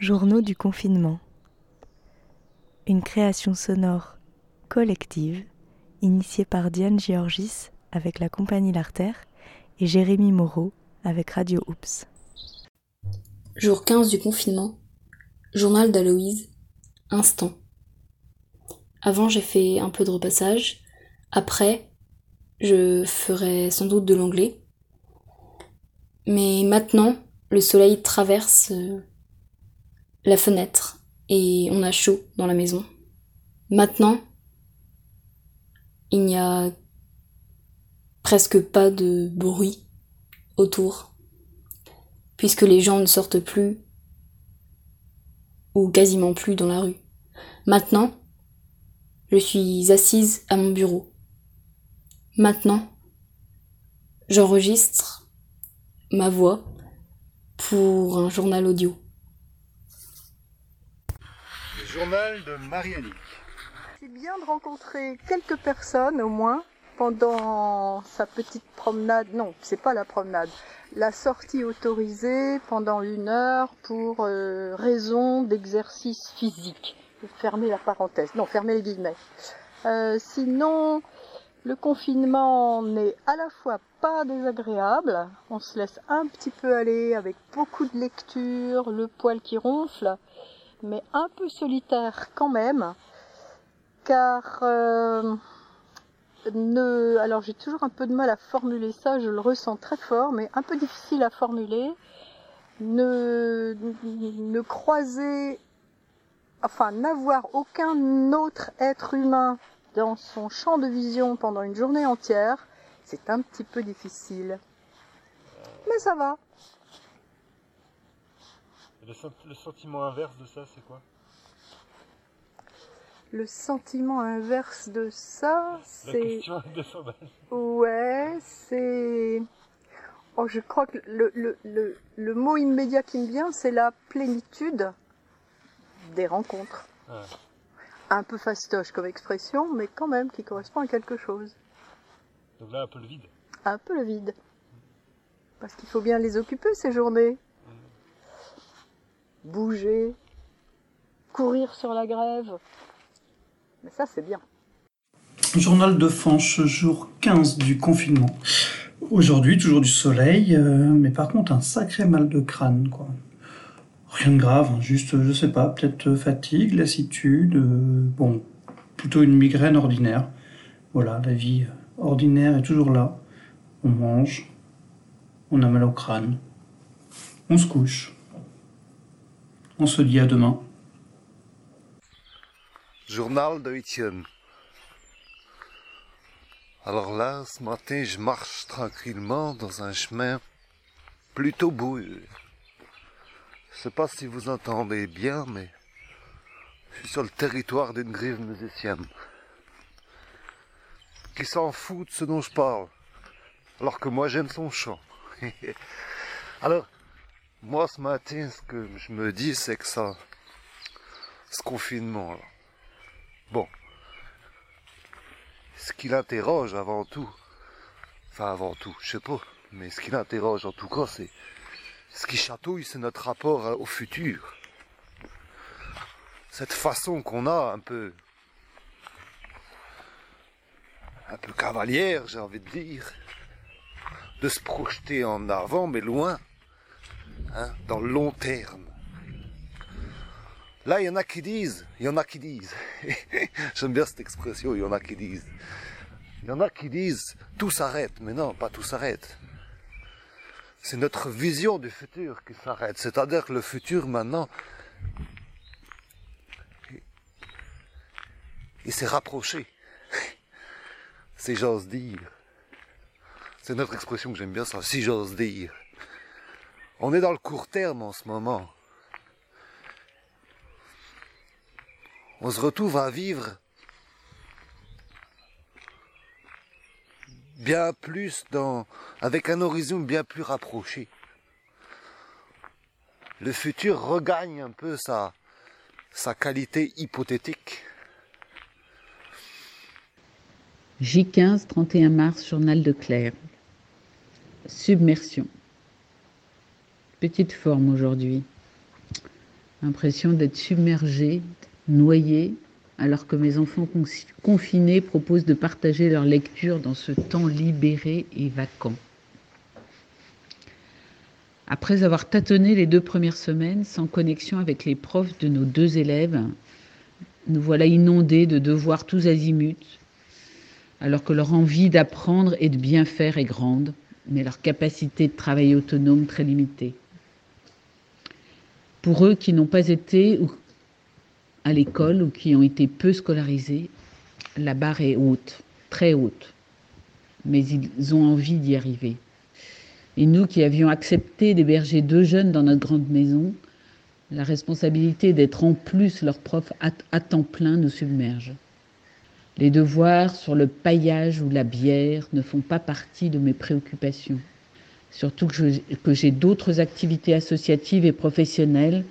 Journaux du confinement. Une création sonore collective initiée par Diane Georgis avec la compagnie L'Artère et Jérémy Moreau avec Radio Oops. Jour 15 du confinement. Journal d'Aloïse. Instant. Avant, j'ai fait un peu de repassage. Après, je ferai sans doute de l'anglais. Mais maintenant, le soleil traverse euh, la fenêtre et on a chaud dans la maison. Maintenant, il n'y a presque pas de bruit autour, puisque les gens ne sortent plus ou quasiment plus dans la rue. Maintenant, je suis assise à mon bureau. Maintenant, j'enregistre ma voix pour un journal audio. Journal de Marianique. C'est bien de rencontrer quelques personnes au moins pendant sa petite promenade. Non, c'est pas la promenade. La sortie autorisée pendant une heure pour euh, raison d'exercice physique. Fermer la parenthèse. Non, fermer les guillemets. Euh, sinon, le confinement n'est à la fois pas désagréable, on se laisse un petit peu aller avec beaucoup de lecture, le poil qui ronfle, mais un peu solitaire quand même, car euh, ne, alors j'ai toujours un peu de mal à formuler ça, je le ressens très fort, mais un peu difficile à formuler. Ne, ne croiser, enfin n'avoir aucun autre être humain dans son champ de vision pendant une journée entière, c'est un petit peu difficile. Mais ça va. Le, sentiment inverse de ça, c'est quoi? Le sentiment inverse de ça, c'est. Ouais, c'est. Oh, je crois que le, le, le, le, mot immédiat qui me vient, c'est la plénitude des rencontres. Un peu fastoche comme expression, mais quand même qui correspond à quelque chose. Donc là, un peu le vide. Un peu le vide. Parce qu'il faut bien les occuper, ces journées bouger, courir sur la grève. Mais ça, c'est bien. Journal de Fanche, jour 15 du confinement. Aujourd'hui, toujours du soleil, euh, mais par contre, un sacré mal de crâne, quoi. Rien de grave, hein, juste, je sais pas, peut-être fatigue, lassitude, euh, bon, plutôt une migraine ordinaire. Voilà, la vie ordinaire est toujours là. On mange, on a mal au crâne, on se couche. On se dit à demain. Journal de Étienne. Alors là, ce matin, je marche tranquillement dans un chemin plutôt boueux. Je sais pas si vous entendez bien, mais je suis sur le territoire d'une grive musicienne qui s'en fout de ce dont je parle, alors que moi j'aime son chant. alors, moi, ce matin, ce que je me dis, c'est que ça, ce confinement, là, bon, ce qui l'interroge avant tout, enfin avant tout, je sais pas, mais ce qui l'interroge en tout cas, c'est ce qui chatouille, c'est notre rapport au futur. Cette façon qu'on a un peu, un peu cavalière, j'ai envie de dire, de se projeter en avant, mais loin Hein, dans le long terme. Là, il y en a qui disent, il y en a qui disent, j'aime bien cette expression, il y en a qui disent, il y en a qui disent, tout s'arrête, mais non, pas tout s'arrête. C'est notre vision du futur qui s'arrête, c'est-à-dire que le futur maintenant, il s'est rapproché, si j'ose dire. C'est notre expression que j'aime bien ça, si j'ose dire. On est dans le court terme en ce moment. On se retrouve à vivre bien plus dans, avec un horizon bien plus rapproché. Le futur regagne un peu sa, sa qualité hypothétique. J15, 31 mars, journal de Claire. Submersion petite forme aujourd'hui. L'impression d'être submergée, noyée, alors que mes enfants confinés proposent de partager leur lecture dans ce temps libéré et vacant. Après avoir tâtonné les deux premières semaines sans connexion avec les profs de nos deux élèves, nous voilà inondés de devoirs tous azimuts, alors que leur envie d'apprendre et de bien faire est grande, mais leur capacité de travail autonome très limitée. Pour eux qui n'ont pas été à l'école ou qui ont été peu scolarisés, la barre est haute, très haute, mais ils ont envie d'y arriver. Et nous qui avions accepté d'héberger deux jeunes dans notre grande maison, la responsabilité d'être en plus leur prof à, temps plein nous submerge. Les devoirs sur le paillage ou la bière ne font pas partie de mes préoccupations. Surtout que j'ai d'autres activités associatives et professionnelles,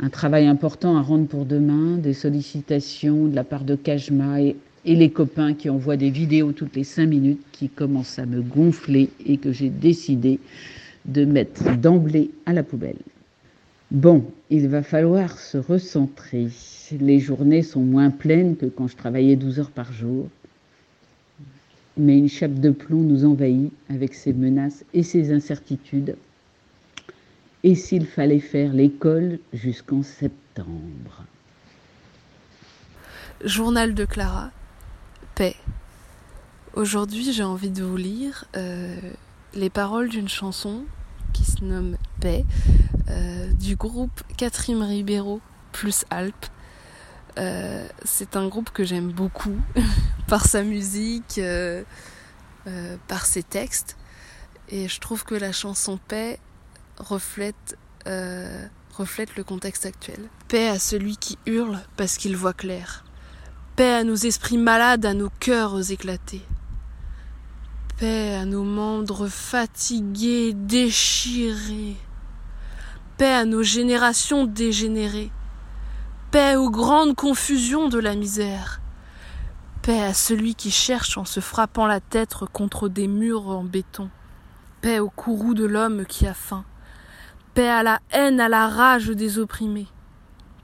un travail important à rendre pour demain, des sollicitations de la part de Kajma et, et les copains qui envoient des vidéos toutes les cinq minutes qui commencent à me gonfler et que j'ai décidé de mettre d'emblée à la poubelle. Bon, il va falloir se recentrer. Les journées sont moins pleines que quand je travaillais 12 heures par jour. Mais une chape de plomb nous envahit avec ses menaces et ses incertitudes. Et s'il fallait faire l'école jusqu'en septembre Journal de Clara, paix. Aujourd'hui, j'ai envie de vous lire euh, les paroles d'une chanson qui se nomme Paix euh, du groupe Catherine Ribeiro plus Alpes. Euh, c'est un groupe que j'aime beaucoup par sa musique, euh, par ses textes. Et je trouve que la chanson Paix reflète le contexte actuel. Paix à celui qui hurle parce qu'il voit clair. Paix à nos esprits malades, à nos cœurs éclatés. Paix à nos membres fatigués, déchirés paix à nos générations dégénérées, paix aux grandes confusions de la misère, paix à celui qui cherche en se frappant la tête contre des murs en béton, paix au courroux de l'homme qui a faim, paix à la haine, à la rage des opprimés,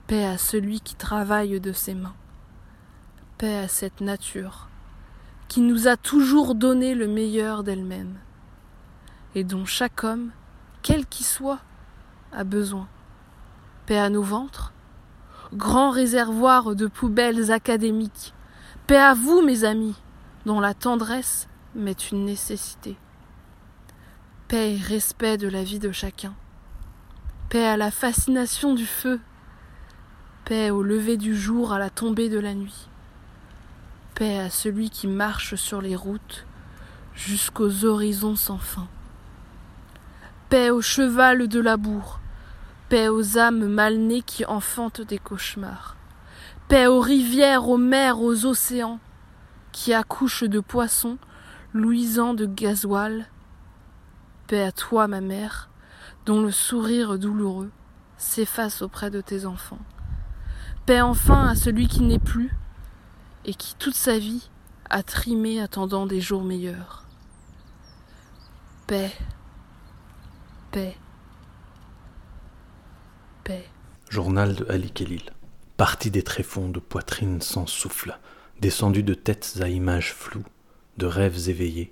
paix à celui qui travaille de ses mains, paix à cette nature qui nous a toujours donné le meilleur d'elle-même, et dont chaque homme, quel qu'il soit, a besoin. Paix à nos ventres, grand réservoir de poubelles académiques. Paix à vous, mes amis, dont la tendresse m'est une nécessité. Paix et respect de la vie de chacun. Paix à la fascination du feu. Paix au lever du jour, à la tombée de la nuit. Paix à celui qui marche sur les routes jusqu'aux horizons sans fin paix au cheval de la bourre, paix aux âmes mal nées qui enfantent des cauchemars, paix aux rivières, aux mers, aux océans, qui accouchent de poissons, luisants de gasoil, paix à toi, ma mère, dont le sourire douloureux s'efface auprès de tes enfants, paix enfin à celui qui n'est plus, et qui toute sa vie a trimé attendant des jours meilleurs. Paix Paix. Journal de Ali Kélil. Parti des tréfonds de poitrine sans souffle, descendu de têtes à images floues, de rêves éveillés,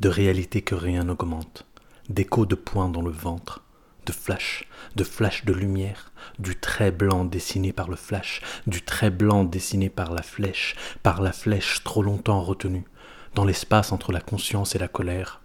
de réalités que rien n'augmente, d'échos de poings dans le ventre, de flash, de flash de lumière, du trait blanc dessiné par le flash, du trait blanc dessiné par la flèche, par la flèche trop longtemps retenue, dans l'espace entre la conscience et la colère,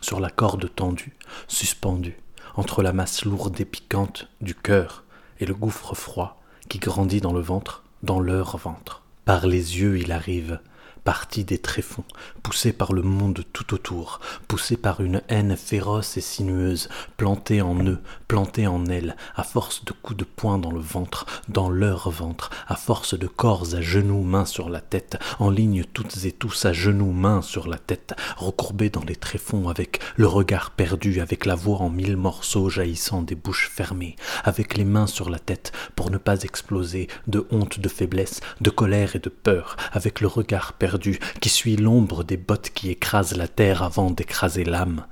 sur la corde tendue, suspendue, entre la masse lourde et piquante du cœur et le gouffre froid qui grandit dans le ventre, dans leur ventre. Par les yeux il arrive, parti des tréfonds, poussé par le monde tout autour, poussé par une haine féroce et sinueuse, plantée en eux, plantée en elles, à force de coups de poing dans le ventre, dans leur ventre, à force de corps à genoux, mains sur la tête, en ligne toutes et tous à genoux, mains sur la tête, recourbés dans les tréfonds, avec le regard perdu, avec la voix en mille morceaux jaillissant des bouches fermées, avec les mains sur la tête pour ne pas exploser de honte, de faiblesse, de colère et de peur, avec le regard perdu qui suit l'ombre des bottes qui écrasent la terre avant d'écraser l'âme.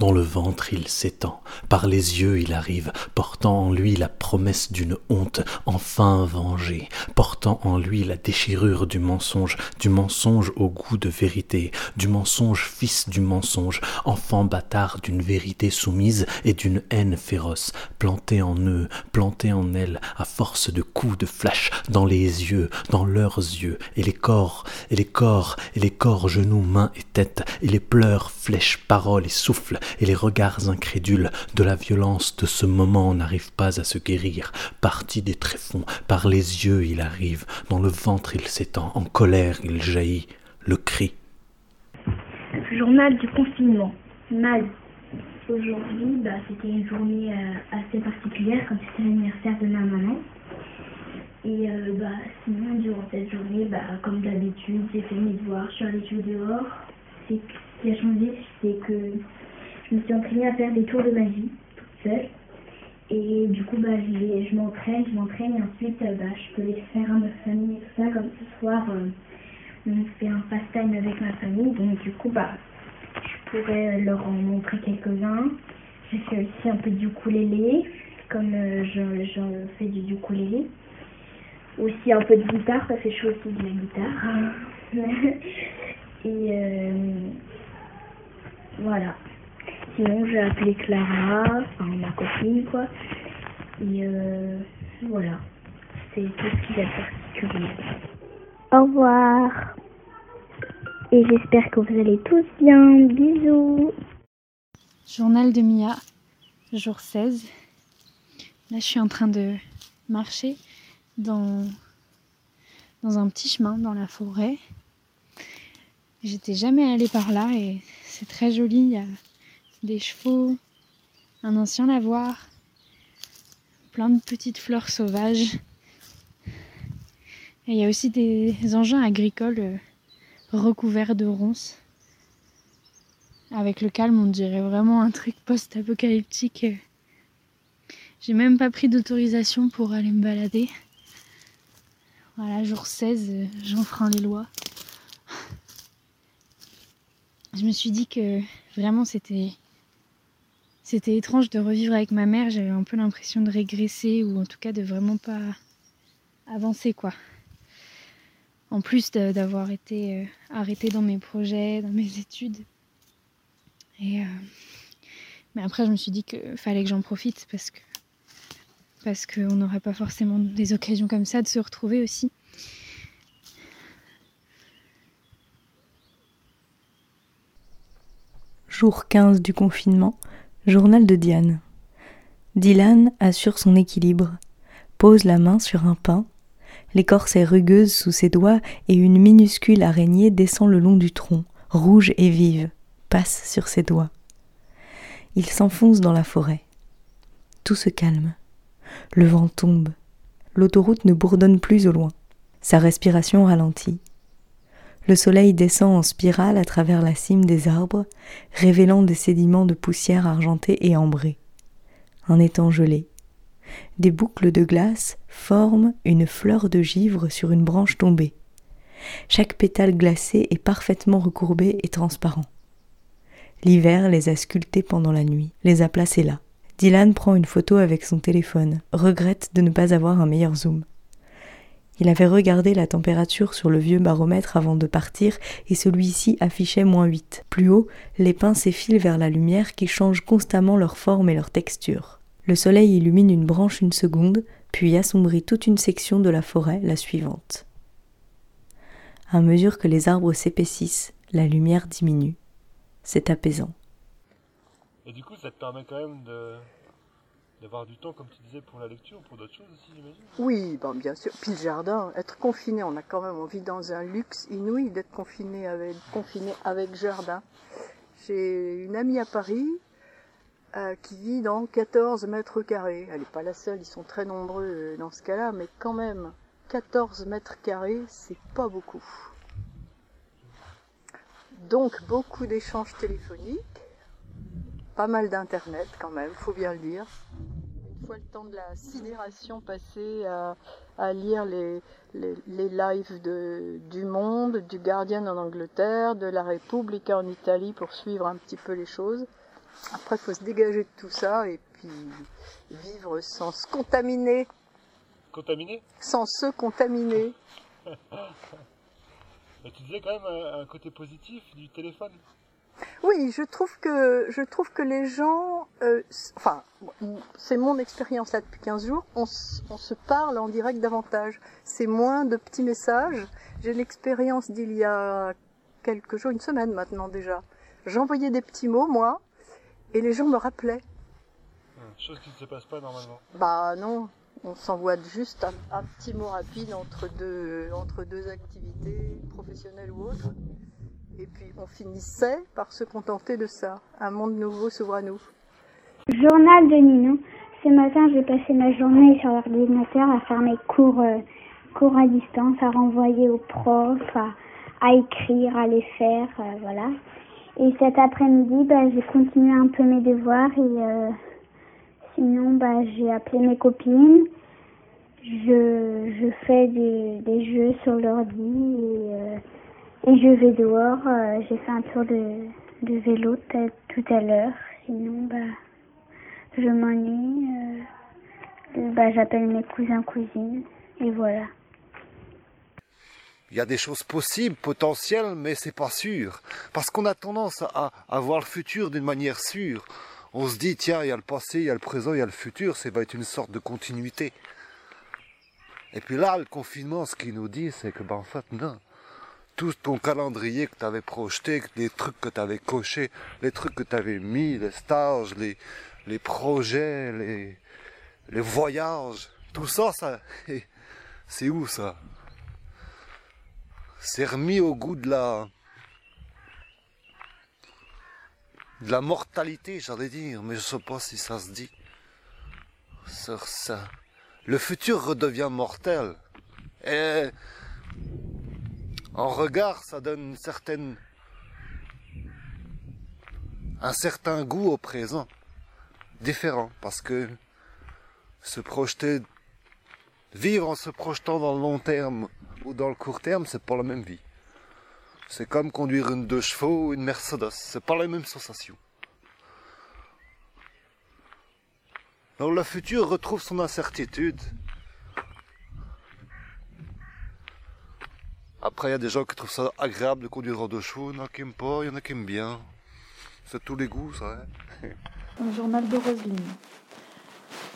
Dans le ventre il s'étend, par les yeux il arrive, portant en lui la promesse d'une honte enfin vengée, portant en lui la déchirure du mensonge, du mensonge au goût de vérité, du mensonge fils du mensonge, enfant bâtard d'une vérité soumise et d'une haine féroce, planté en eux, planté en elle, à force de coups de flash dans les yeux, dans leurs yeux, et les corps, et les corps, et les corps, genoux, mains et tête, et les pleurs, flèches, paroles et souffles, et les regards incrédules de la violence de ce moment n'arrivent pas à se guérir. Parti des tréfonds, par les yeux il arrive, dans le ventre il s'étend, en colère il jaillit, le cri. Journal du confinement. Mal. Aujourd'hui, bah, c'était une journée euh, assez particulière, comme c'était l'anniversaire de ma maman. Et euh, bah, sinon, durant cette journée, bah, comme d'habitude, j'ai fait mes devoirs, je suis allée jouer dehors. Ce qui a changé, c'est que je me suis entraînée à faire des tours de magie, toute seule. Et du coup, bah, je m'entraîne, je m'entraîne, et ensuite, euh, bah, je peux les faire à ma famille et tout ça. Comme ce soir, on fait un fast-time avec ma famille, donc du coup, bah, je pourrais leur en montrer quelques-uns. J'ai fait aussi un peu du ukulélé, comme euh, je, je, fais du ukulélé. Aussi un peu de guitare, parce que je fais aussi de la guitare. Et euh, voilà. Sinon, j'ai appelé Clara, enfin ma copine, quoi. Et euh, voilà. C'est tout ce qui est particulier. Au revoir. Et j'espère que vous allez tous bien. Bisous. Journal de Mia, jour 16. Là, je suis en train de marcher dans, dans un petit chemin dans la forêt. J'étais jamais allée par là et c'est très joli. Il y a des chevaux, un ancien lavoir, plein de petites fleurs sauvages. Et il y a aussi des engins agricoles recouverts de ronces. Avec le calme, on dirait vraiment un truc post-apocalyptique. J'ai même pas pris d'autorisation pour aller me balader. Voilà, jour 16, j'enfreins les lois je me suis dit que vraiment c'était c'était étrange de revivre avec ma mère. J'avais un peu l'impression de régresser ou en tout cas de vraiment pas avancer quoi. En plus d'avoir été euh, arrêtée dans mes projets, dans mes études. Et euh, mais après je me suis dit qu'il fallait que j'en profite parce que parce qu'on n'aurait pas forcément des occasions comme ça de se retrouver aussi. jour 15 du confinement, journal de Diane. Dylan assure son équilibre, pose la main sur un pain, l'écorce est rugueuse sous ses doigts et une minuscule araignée descend le long du tronc, rouge et vive, passe sur ses doigts. Il s'enfonce dans la forêt. Tout se calme. Le vent tombe. L'autoroute ne bourdonne plus au loin. Sa respiration ralentit. Le soleil descend en spirale à travers la cime des arbres, révélant des sédiments de poussière argentée et ambrée. Un étang gelé. Des boucles de glace forment une fleur de givre sur une branche tombée. Chaque pétale glacé est parfaitement recourbé et transparent. L'hiver les a sculptés pendant la nuit, les a placés là. Dylan prend une photo avec son téléphone, regrette de ne pas avoir un meilleur zoom. Il avait regardé la température sur le vieux baromètre avant de partir et celui-ci affichait moins 8. Plus haut, les pins s'effilent vers la lumière qui change constamment leur forme et leur texture. Le soleil illumine une branche une seconde, puis assombrit toute une section de la forêt la suivante. À mesure que les arbres s'épaississent, la lumière diminue. C'est apaisant. D'avoir du temps, comme tu disais, pour la lecture, pour d'autres choses aussi, j'imagine Oui, bien sûr. Puis le jardin, être confiné, on a quand même envie dans un luxe inouï d'être confiné avec, confiné avec jardin. J'ai une amie à Paris euh, qui vit dans 14 mètres carrés. Elle n'est pas la seule, ils sont très nombreux euh, dans ce cas-là, mais quand même, 14 mètres carrés, c'est pas beaucoup. Donc beaucoup d'échanges téléphoniques, pas mal d'internet quand même, faut bien le dire le temps de la sidération passé à, lire les, les, lives de, du Monde, du Guardian en Angleterre, de la République en Italie pour suivre un petit peu les choses. Après, il faut se dégager de tout ça et puis vivre sans se contaminer. Contaminé Sans se contaminer. Mais tu disais quand même un, un côté positif du téléphone. Oui, je trouve que je trouve que les gens, euh, enfin, c'est mon expérience là depuis 15 jours, on, on, se parle en direct davantage. C'est moins de petits messages. J'ai l'expérience d'il y a quelques jours, une semaine maintenant déjà. J'envoyais des petits mots moi, et les gens me rappelaient. Chose qui ne se passe pas normalement. Bah non, on s'envoie juste un, un, petit mot rapide entre deux entre deux activités professionnelles ou autres. Et puis on finissait par se contenter de ça. Un monde nouveau s'ouvre à nous. Journal de Nino. Ce matin, j'ai passé ma journée sur l'ordinateur à faire mes cours, euh, cours à distance, à renvoyer aux profs, à, à écrire, à les faire, euh, voilà. Et cet après-midi, bah, j'ai continué un peu mes devoirs et euh, sinon, bah, j'ai appelé mes copines. Je, je fais des, des jeux sur l'ordi et je vais dehors, euh, j'ai fait un tour de, vélo tout à l'heure. Sinon, bah, je m'ennuie. Euh, bah, j'appelle mes cousins, cousines. Et voilà. Il y a des choses possibles, potentielles, mais c'est pas sûr. Parce qu'on a tendance à, voir le futur d'une manière sûre. On se dit, tiens, il y a le passé, il y a le présent, il y a le futur, ça va être une sorte de continuité. Et puis là, le confinement, ce qu'il nous dit, c'est que, ben, en fait, non tout ton calendrier que tu projeté, les trucs que tu avais cochés, les trucs que tu avais mis, les stages, les, projets, les, les voyages, tout ça, ça c'est où ça? C'est remis au goût de la de la mortalité, j'allais dire, mais je sais pas si ça se dit. Sur ça. Le futur redevient mortel. En regard, ça donne un certain goût au présent, différent, parce que se projeter, vivre en se projetant dans le long terme ou dans le court terme, c'est pas la même vie. C'est comme conduire une deux chevaux ou une Mercedes, c'est pas la même sensation. Donc le futur retrouve son incertitude, Après, il y a des gens qui trouvent ça agréable de conduire en deux chevaux, il y en a qui n'aiment pas, il y en a qui aiment bien. C'est tous les goûts, ça. Hein Un journal de Roselyne.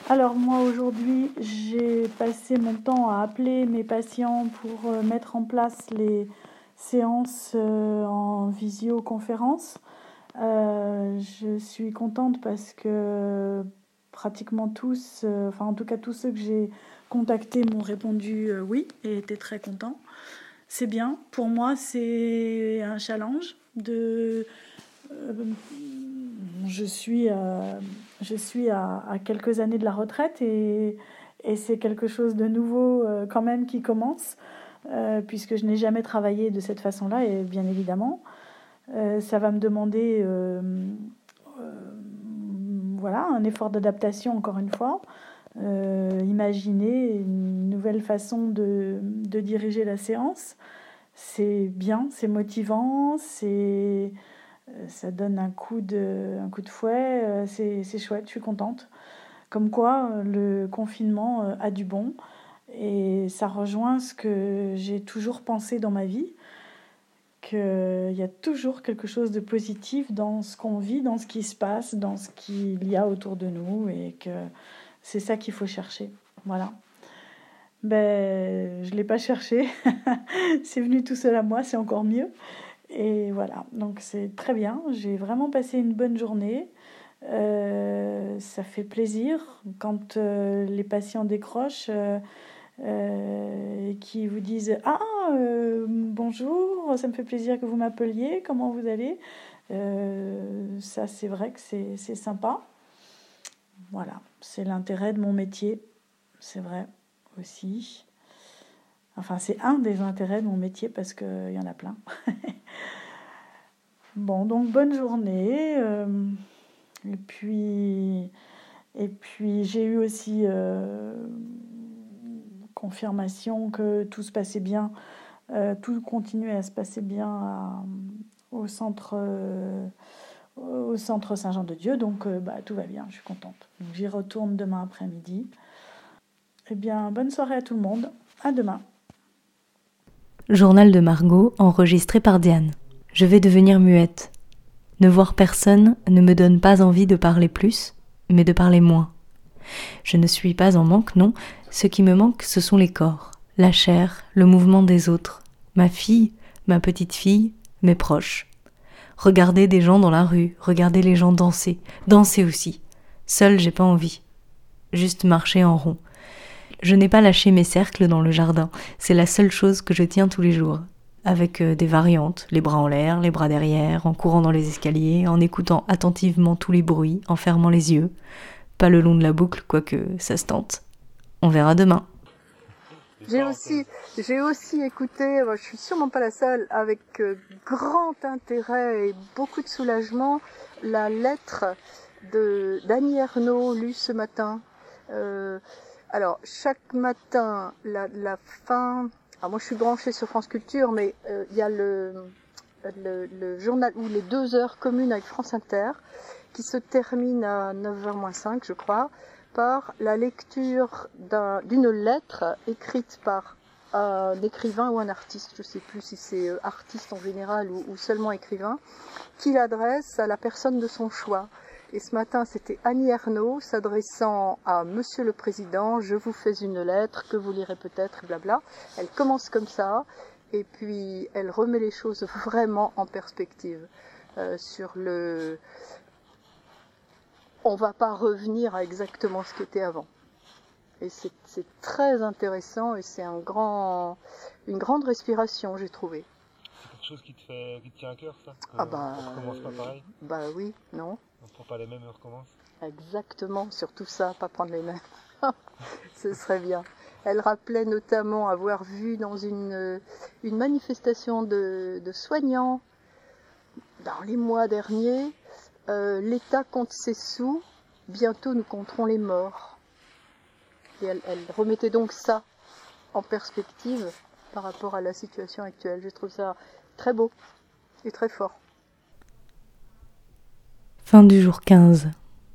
Alors moi aujourd'hui j'ai passé mon temps à appeler mes patients pour euh, mettre en place les séances euh, en visioconférence. Euh, je suis contente parce que pratiquement tous, enfin en tout cas tous ceux que j'ai contactés m'ont répondu oui et étaient très contents c'est bien. Pour moi, c'est un challenge de. Euh, je suis, euh, à, quelques années de la retraite et, et c'est quelque chose de nouveau euh, quand même qui commence, puisque je n'ai jamais travaillé de cette façon-là, et bien évidemment, ça va me demander voilà, un effort d'adaptation encore une fois. Euh, imaginer une nouvelle façon de, de diriger la séance. C'est bien, c'est motivant, c'est euh, ça donne un coup de, un coup de fouet, euh, c'est, c'est chouette, je suis contente. Comme quoi, le confinement a du bon et ça rejoint ce que j'ai toujours pensé dans ma vie, qu'il y a toujours quelque chose de positif dans ce qu'on vit, dans ce qui se passe, dans ce qu'il y a autour de nous et que c'est ça qu'il faut chercher. Voilà. Ben, je ne l'ai pas cherché. c'est venu tout seul à moi, c'est encore mieux. Et voilà, donc c'est très bien. J'ai vraiment passé une bonne journée. Euh, ça fait plaisir quand euh, les patients décrochent euh, et qui vous disent Ah, bonjour, ça me fait plaisir que vous m'appeliez, comment vous allez? Ça, c'est vrai que c'est sympa. Voilà, c'est l'intérêt de mon métier, c'est vrai aussi. Enfin, c'est un des intérêts de mon métier parce qu'il y en a plein. bon, donc bonne journée. Euh, et puis, et puis j'ai eu aussi euh, confirmation que tout se passait bien, euh, tout continuait à se passer bien au centre au centre Saint-Jean-de-Dieu, donc bah, tout va bien, je suis contente. J'y retourne demain après-midi. Eh bien, bonne soirée à tout le monde. À demain. Journal de Margot enregistré par Diane. Je vais devenir muette. Ne voir personne ne me donne pas envie de parler plus, mais de parler moins. Je ne suis pas en manque, non, ce qui me manque, ce sont les corps, la chair, le mouvement des autres, ma fille, ma petite fille, mes proches. Regarder des gens dans la rue, regarder les gens danser, danser aussi. Seul, j'ai pas envie. Juste marcher en rond. Je n'ai pas lâché mes cercles dans le jardin, c'est la seule chose que je tiens tous les jours avec euh, des variantes, les bras en l'air, les bras derrière, en courant dans les escaliers, en écoutant attentivement tous les bruits, en fermant les yeux. Pas le long de la boucle, quoique ça se tente. On verra demain. J'ai aussi, j'ai aussi écouté, je suis sûrement pas la seule, avec euh, grand intérêt et beaucoup de soulagement, la lettre de d'Annie Ernaux lue ce matin. Euh, alors, chaque matin, la, la fin, alors moi je suis branchée sur France Culture, mais euh, il y a le, le, journal ou les deux heures communes avec France Inter qui se termine à 9h 5 je crois, par la lecture d'une lettre écrite par un écrivain ou un artiste, je ne sais plus si c'est euh, artiste en général ou, seulement écrivain, qui l'adresse à la personne de son choix. Et ce matin, c'était Annie Ernaux s'adressant à Monsieur le Président, je vous fais une lettre que vous lirez peut-être, blabla. Elle commence comme ça, et puis elle remet les choses vraiment en perspective euh, sur le. On va pas revenir à exactement ce qui était avant. Et c'est très intéressant et c'est un grand, une grande respiration, j'ai trouvé. C'est quelque chose qui te fait, qui te tient à cœur, ça? Ah bah. On recommence pas pareil? Bah oui, non. On prend pas les mêmes et on recommence? Exactement, surtout ça, pas prendre les mêmes. Ce serait bien. Elle rappelait notamment avoir vu dans une, une manifestation de, de soignants dans les mois derniers euh, l'État compte ses sous, bientôt nous compterons les morts. Et elle, remettait donc ça en perspective par rapport à la situation actuelle. Je trouve ça très beau et très fort. Fin du jour 15.